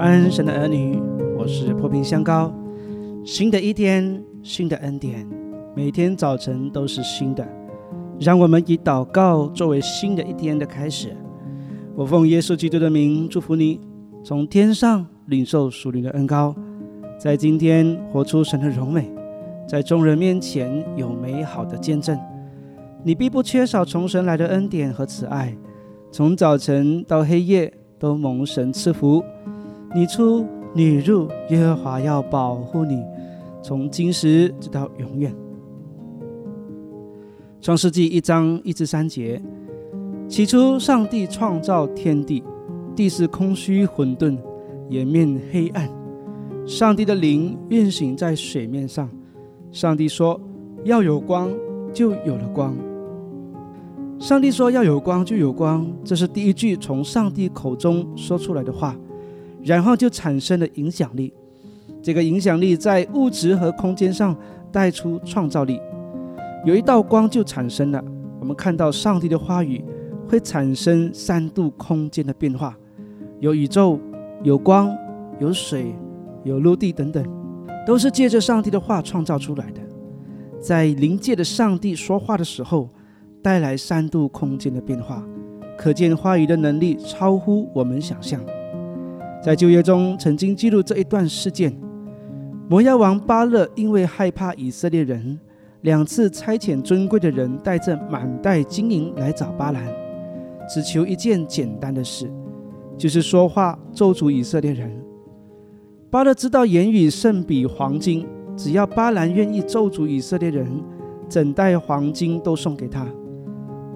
安，神的儿女，我是破冰香膏。新的一天，新的恩典，每天早晨都是新的。让我们以祷告作为新的一天的开始。我奉耶稣基督的名祝福你，从天上领受属灵的恩膏，在今天活出神的荣美，在众人面前有美好的见证。你必不缺少从神来的恩典和慈爱，从早晨到黑夜都蒙神赐福。你出你入，耶和华要保护你，从今时直到永远。创世纪一章一至三节：起初，上帝创造天地，地是空虚混沌，掩面黑暗。上帝的灵运行在水面上。上帝说：“要有光，就有了光。”上帝说要有光就有光，这是第一句从上帝口中说出来的话，然后就产生了影响力。这个影响力在物质和空间上带出创造力，有一道光就产生了。我们看到上帝的话语会产生三度空间的变化，有宇宙、有光、有水、有陆地等等，都是借着上帝的话创造出来的。在灵界的上帝说话的时候。带来三度空间的变化，可见话语的能力超乎我们想象。在旧约中曾经记录这一段事件：摩押王巴勒因为害怕以色列人，两次差遣尊贵的人带着满袋金银来找巴兰，只求一件简单的事，就是说话咒诅以色列人。巴勒知道言语胜比黄金，只要巴兰愿意咒诅以色列人，整袋黄金都送给他。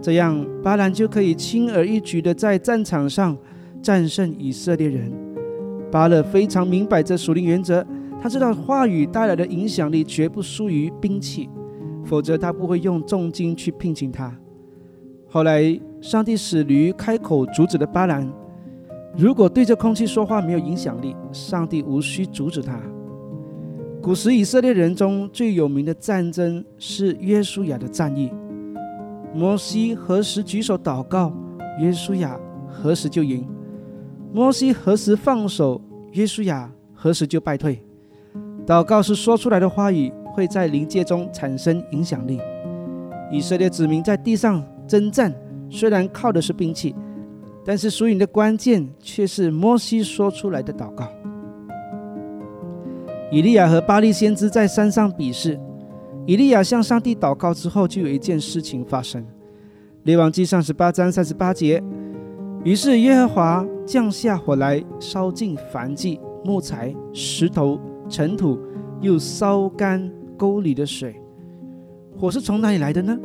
这样，巴兰就可以轻而易举地在战场上战胜以色列人。巴勒非常明白这属灵原则，他知道话语带来的影响力绝不输于兵器，否则他不会用重金去聘请他。后来，上帝使驴开口阻止了巴兰。如果对着空气说话没有影响力，上帝无需阻止他。古时以色列人中最有名的战争是约书亚的战役。摩西何时举手祷告，约书亚何时就赢；摩西何时放手，约书亚何时就败退。祷告是说出来的话语，会在灵界中产生影响力。以色列子民在地上征战，虽然靠的是兵器，但是输赢的关键却是摩西说出来的祷告。以利亚和巴利先知在山上比试。以利亚向上帝祷告之后，就有一件事情发生。列王记上十八章三十八节，于是耶和华降下火来，烧尽凡迹、木材、石头、尘土，又烧干沟里的水。火是从哪里来的呢？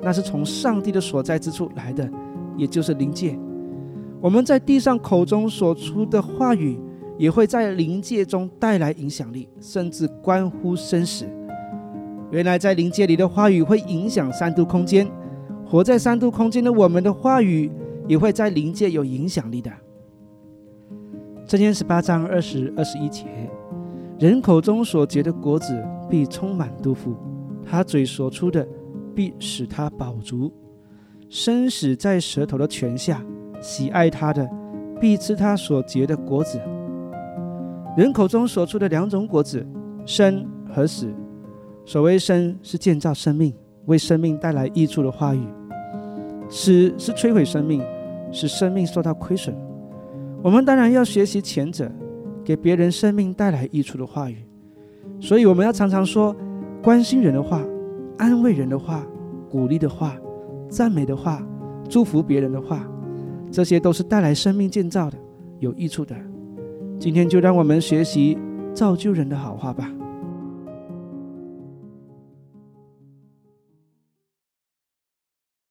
那是从上帝的所在之处来的，也就是灵界。我们在地上口中所出的话语，也会在灵界中带来影响力，甚至关乎生死。原来在灵界里的话语会影响三度空间，活在三度空间的我们的话语也会在灵界有影响力的。这篇十八章二十二十一节，人口中所结的果子必充满肚腹，他嘴所出的必使他饱足。生死在舌头的泉下，喜爱他的必吃他所结的果子。人口中所出的两种果子，生和死。所谓生是建造生命，为生命带来益处的话语；死是摧毁生命，使生命受到亏损。我们当然要学习前者，给别人生命带来益处的话语。所以我们要常常说关心人的话、安慰人的话、鼓励的话、赞美的话、祝福别人的话，这些都是带来生命建造的、有益处的。今天就让我们学习造就人的好话吧。